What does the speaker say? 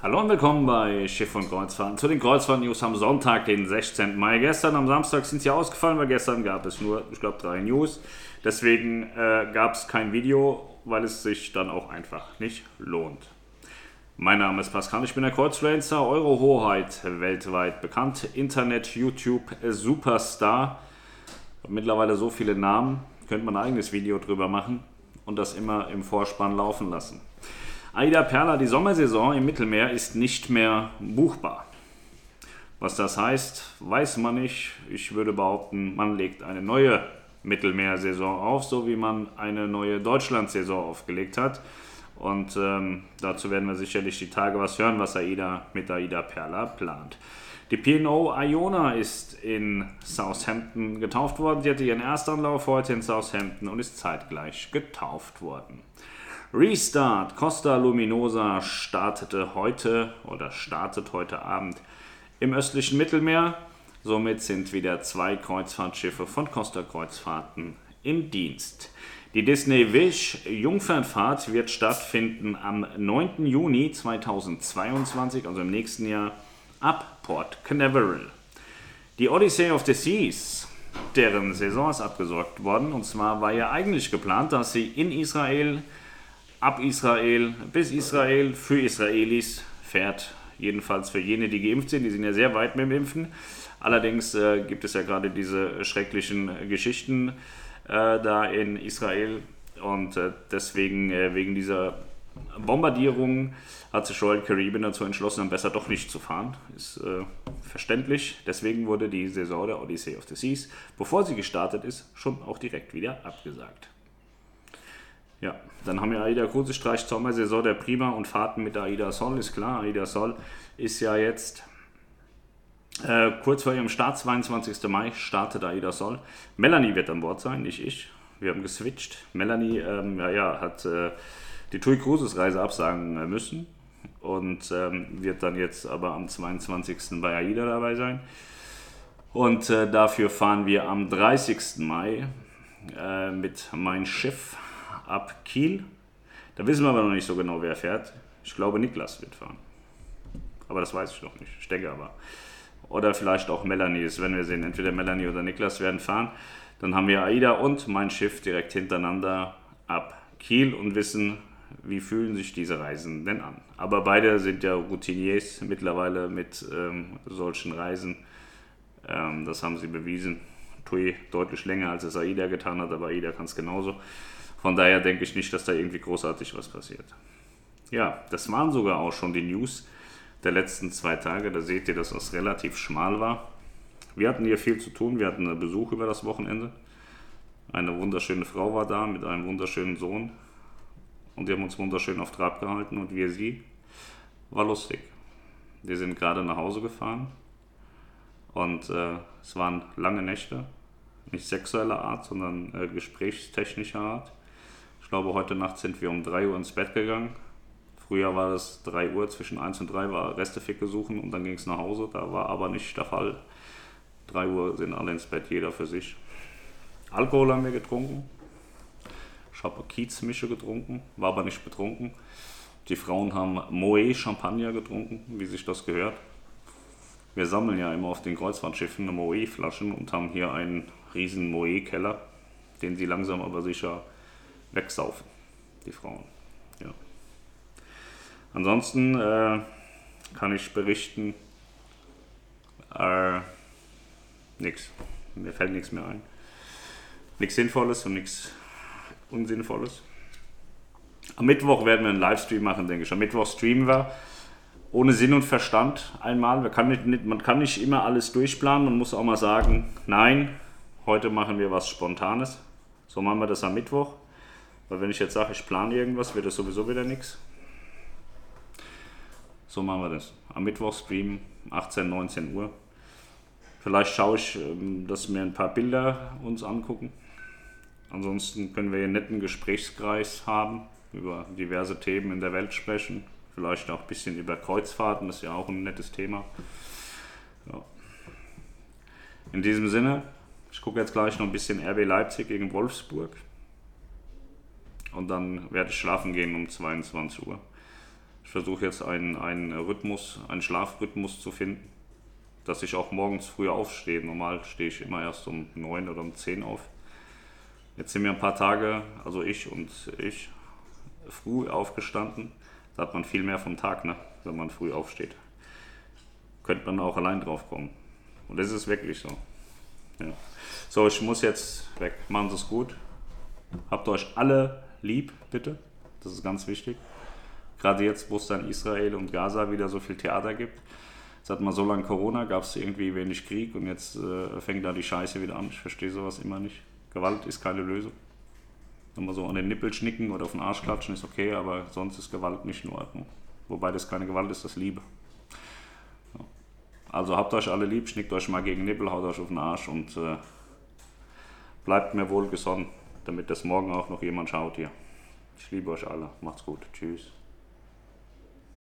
Hallo und willkommen bei Schiff und Kreuzfahrten zu den Kreuzfahrt-News am Sonntag, den 16. Mai. Gestern am Samstag sind sie ausgefallen, weil gestern gab es nur, ich glaube, drei News. Deswegen äh, gab es kein Video, weil es sich dann auch einfach nicht lohnt. Mein Name ist Pascal, ich bin der Kreuzfluencer, Euro Hoheit, weltweit bekannt, Internet, YouTube, Superstar. Mittlerweile so viele Namen, könnte man ein eigenes Video drüber machen und das immer im Vorspann laufen lassen. Aida Perla, die Sommersaison im Mittelmeer ist nicht mehr buchbar. Was das heißt, weiß man nicht. Ich würde behaupten, man legt eine neue Mittelmeersaison auf, so wie man eine neue Deutschlandsaison aufgelegt hat. Und ähm, dazu werden wir sicherlich die Tage was hören, was AIDA mit AIDA Perla plant. Die P&O Iona ist in Southampton getauft worden. Sie hatte ihren ersten Anlauf heute in Southampton und ist zeitgleich getauft worden. Restart Costa Luminosa startete heute oder startet heute Abend im östlichen Mittelmeer. Somit sind wieder zwei Kreuzfahrtschiffe von Costa Kreuzfahrten im Dienst. Die Disney Wish Jungfernfahrt wird stattfinden am 9. Juni 2022, also im nächsten Jahr, ab Port Canaveral. Die Odyssey of the Seas, deren Saison ist abgesorgt worden, und zwar war ja eigentlich geplant, dass sie in Israel ab Israel bis Israel für Israelis fährt. Jedenfalls für jene, die geimpft sind. Die sind ja sehr weit mit dem Impfen. Allerdings äh, gibt es ja gerade diese schrecklichen Geschichten äh, da in Israel. Und äh, deswegen, äh, wegen dieser Bombardierung, hat sich Royal Caribbean dazu entschlossen, dann besser doch nicht zu fahren. Ist äh, verständlich. Deswegen wurde die Saison der Odyssey of the Seas, bevor sie gestartet ist, schon auch direkt wieder abgesagt. Ja, dann haben wir Aida Kruse streicht Sommersaison der Prima und Fahrten mit Aida Sol, ist klar. Aida Sol ist ja jetzt äh, kurz vor ihrem Start, 22. Mai, startet Aida Sol. Melanie wird an Bord sein, nicht ich. Wir haben geswitcht. Melanie ähm, ja, ja, hat äh, die TUI Cruises Reise absagen äh, müssen und ähm, wird dann jetzt aber am 22. bei AIDA dabei sein. Und äh, dafür fahren wir am 30. Mai äh, mit Mein Schiff ab Kiel. Da wissen wir aber noch nicht so genau, wer fährt. Ich glaube, Niklas wird fahren. Aber das weiß ich noch nicht. Ich denke aber. Oder vielleicht auch Melanie. Das werden wir sehen. Entweder Melanie oder Niklas werden fahren. Dann haben wir AIDA und mein Schiff direkt hintereinander ab Kiel und wissen, wie fühlen sich diese Reisen denn an. Aber beide sind ja Routiniers mittlerweile mit ähm, solchen Reisen. Ähm, das haben sie bewiesen. Tui deutlich länger als es AIDA getan hat, aber AIDA kann es genauso. Von daher denke ich nicht, dass da irgendwie großartig was passiert. Ja, das waren sogar auch schon die News der letzten zwei Tage. Da seht ihr, dass das relativ schmal war. Wir hatten hier viel zu tun. Wir hatten einen Besuch über das Wochenende. Eine wunderschöne Frau war da mit einem wunderschönen Sohn. Und die haben uns wunderschön auf Trab gehalten und wir sie. War lustig. Wir sind gerade nach Hause gefahren. Und äh, es waren lange Nächte. Nicht sexueller Art, sondern äh, gesprächstechnischer Art. Ich glaube, heute Nacht sind wir um 3 Uhr ins Bett gegangen. Früher war es 3 Uhr, zwischen 1 und 3 war Resteficke suchen und dann ging es nach Hause. Da war aber nicht der Fall. 3 Uhr sind alle ins Bett, jeder für sich. Alkohol haben wir getrunken. Ich habe Kiezmische getrunken, war aber nicht betrunken. Die Frauen haben Moe Champagner getrunken, wie sich das gehört. Wir sammeln ja immer auf den Kreuzfahrtschiffen Moe Flaschen und haben hier einen riesen Moe Keller, den sie langsam aber sicher wegsaufen, die Frauen. Ja. Ansonsten äh, kann ich berichten, äh, nichts. Mir fällt nichts mehr ein. Nichts Sinnvolles und nichts Unsinnvolles. Am Mittwoch werden wir einen Livestream machen, denke ich. Am Mittwoch streamen wir ohne Sinn und Verstand einmal. Man kann nicht, man kann nicht immer alles durchplanen. Man muss auch mal sagen, nein, heute machen wir was Spontanes. So machen wir das am Mittwoch. Weil wenn ich jetzt sage, ich plane irgendwas, wird das sowieso wieder nichts. So machen wir das. Am Mittwoch streamen, 18, 19 Uhr. Vielleicht schaue ich, ähm, dass wir ein paar Bilder uns angucken. Ansonsten können wir hier einen netten Gesprächskreis haben, über diverse Themen in der Welt sprechen. Vielleicht auch ein bisschen über Kreuzfahrten, das ist ja auch ein nettes Thema. Ja. In diesem Sinne, ich gucke jetzt gleich noch ein bisschen RB Leipzig gegen Wolfsburg. Und dann werde ich schlafen gehen um 22 Uhr. Ich versuche jetzt einen, einen Rhythmus, einen Schlafrhythmus zu finden, dass ich auch morgens früher aufstehe. Normal stehe ich immer erst um 9 oder um 10 auf. Jetzt sind wir ein paar Tage, also ich und ich, früh aufgestanden. Da hat man viel mehr vom Tag, ne, wenn man früh aufsteht. Könnte man auch allein drauf kommen. Und das ist wirklich so. Ja. So, ich muss jetzt weg. Machen Sie es gut. Habt euch alle lieb, bitte. Das ist ganz wichtig. Gerade jetzt, wo es dann Israel und Gaza wieder so viel Theater gibt. Es hat mal so lange Corona, gab es irgendwie wenig Krieg und jetzt äh, fängt da die Scheiße wieder an. Ich verstehe sowas immer nicht. Gewalt ist keine Lösung. Wenn man so an den Nippel schnicken oder auf den Arsch klatschen ist okay, aber sonst ist Gewalt nicht in Ordnung. Wobei das keine Gewalt ist, das Liebe. Ja. Also habt euch alle lieb, schnickt euch mal gegen Nippel, haut euch auf den Arsch und äh, bleibt mir wohl gesonnen, damit das morgen auch noch jemand schaut hier. Ich liebe euch alle. Macht's gut. Tschüss.